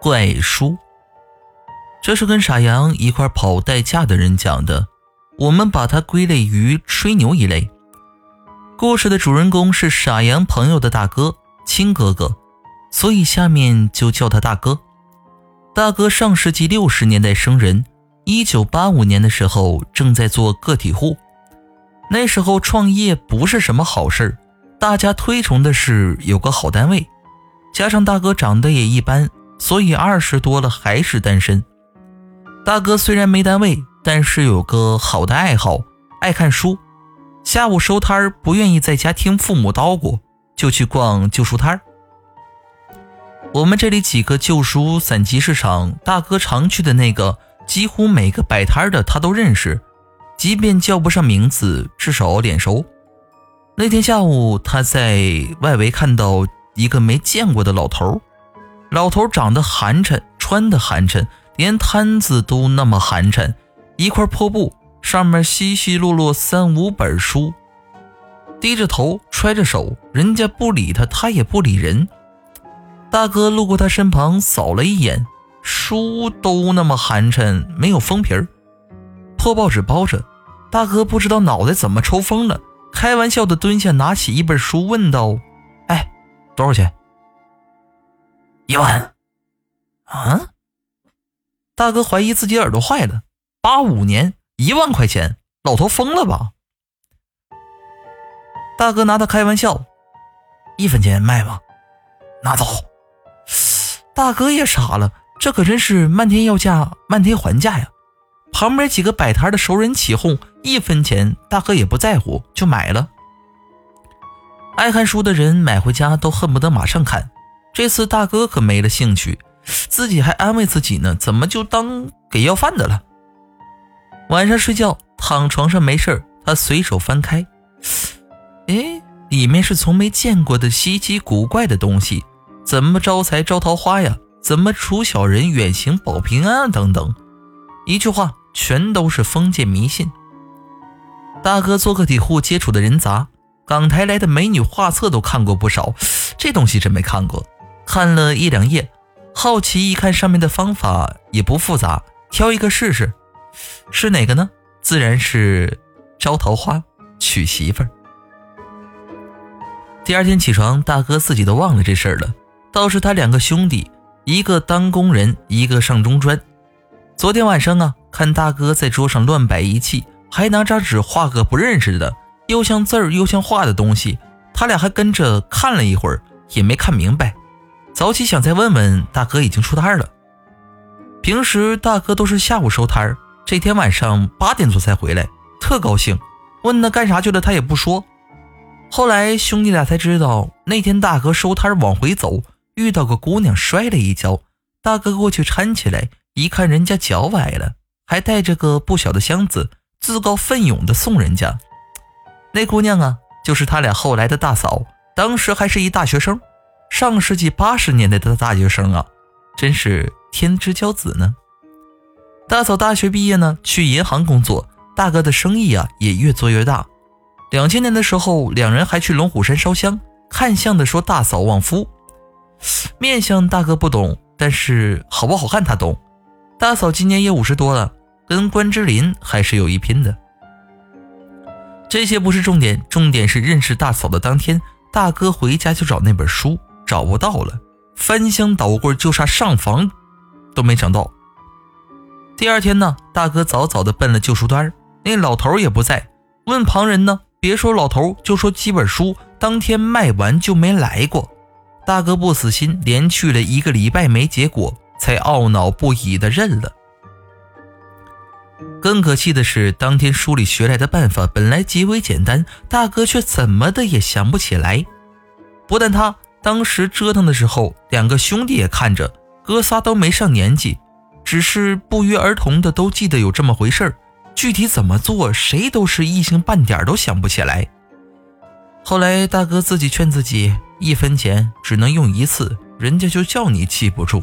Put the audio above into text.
怪书。这是跟傻羊一块跑代驾的人讲的，我们把它归类于吹牛一类。故事的主人公是傻羊朋友的大哥，亲哥哥，所以下面就叫他大哥。大哥上世纪六十年代生人，一九八五年的时候正在做个体户。那时候创业不是什么好事大家推崇的是有个好单位。加上大哥长得也一般，所以二十多了还是单身。大哥虽然没单位，但是有个好的爱好，爱看书。下午收摊儿，不愿意在家听父母叨咕，就去逛旧书摊儿。我们这里几个旧书散集市场，大哥常去的那个，几乎每个摆摊的他都认识，即便叫不上名字，至少脸熟。那天下午，他在外围看到一个没见过的老头老头长得寒碜，穿的寒碜。连摊子都那么寒碜，一块破布上面稀稀落落三五本书，低着头揣着手，人家不理他，他也不理人。大哥路过他身旁，扫了一眼，书都那么寒碜，没有封皮儿，破报纸包着。大哥不知道脑袋怎么抽风了，开玩笑的蹲下，拿起一本书，问道：“哎，多少钱？”一万。啊？大哥怀疑自己耳朵坏了，八五年一万块钱，老头疯了吧？大哥拿他开玩笑，一分钱卖吗？拿走。大哥也傻了，这可真是漫天要价，漫天还价呀！旁边几个摆摊的熟人起哄，一分钱大哥也不在乎，就买了。爱看书的人买回家都恨不得马上看，这次大哥可没了兴趣。自己还安慰自己呢，怎么就当给要饭的了？晚上睡觉躺床上没事他随手翻开，哎，里面是从没见过的稀奇古怪的东西，怎么招财招桃花呀？怎么除小人远行保平安啊？等等，一句话，全都是封建迷信。大哥做个体户接触的人杂，港台来的美女画册都看过不少，这东西真没看过，看了一两页。好奇一看上面的方法也不复杂，挑一个试试，是哪个呢？自然是招桃花、娶媳妇儿。第二天起床，大哥自己都忘了这事儿了，倒是他两个兄弟，一个当工人，一个上中专。昨天晚上啊，看大哥在桌上乱摆仪器，还拿张纸画个不认识的，又像字儿又像画的东西，他俩还跟着看了一会儿，也没看明白。早起想再问问大哥，已经出摊了。平时大哥都是下午收摊这天晚上八点多才回来，特高兴。问他干啥去了，他也不说。后来兄弟俩才知道，那天大哥收摊往回走，遇到个姑娘摔了一跤，大哥过去搀起来，一看人家脚崴了，还带着个不小的箱子，自告奋勇的送人家。那姑娘啊，就是他俩后来的大嫂，当时还是一大学生。上世纪八十年代的大学生啊，真是天之骄子呢。大嫂大学毕业呢，去银行工作，大哥的生意啊也越做越大。两千年的时候，两人还去龙虎山烧香，看相的说大嫂旺夫。面相大哥不懂，但是好不好看他懂。大嫂今年也五十多了，跟关之琳还是有一拼的。这些不是重点，重点是认识大嫂的当天，大哥回家就找那本书。找不到了，翻箱倒柜就差上房，都没找到。第二天呢，大哥早早的奔了旧书摊那老头也不在。问旁人呢，别说老头，就说几本书，当天卖完就没来过。大哥不死心，连去了一个礼拜没结果，才懊恼不已的认了。更可气的是，当天书里学来的办法本来极为简单，大哥却怎么的也想不起来。不但他。当时折腾的时候，两个兄弟也看着，哥仨都没上年纪，只是不约而同的都记得有这么回事儿，具体怎么做，谁都是一星半点都想不起来。后来大哥自己劝自己，一分钱只能用一次，人家就叫你记不住。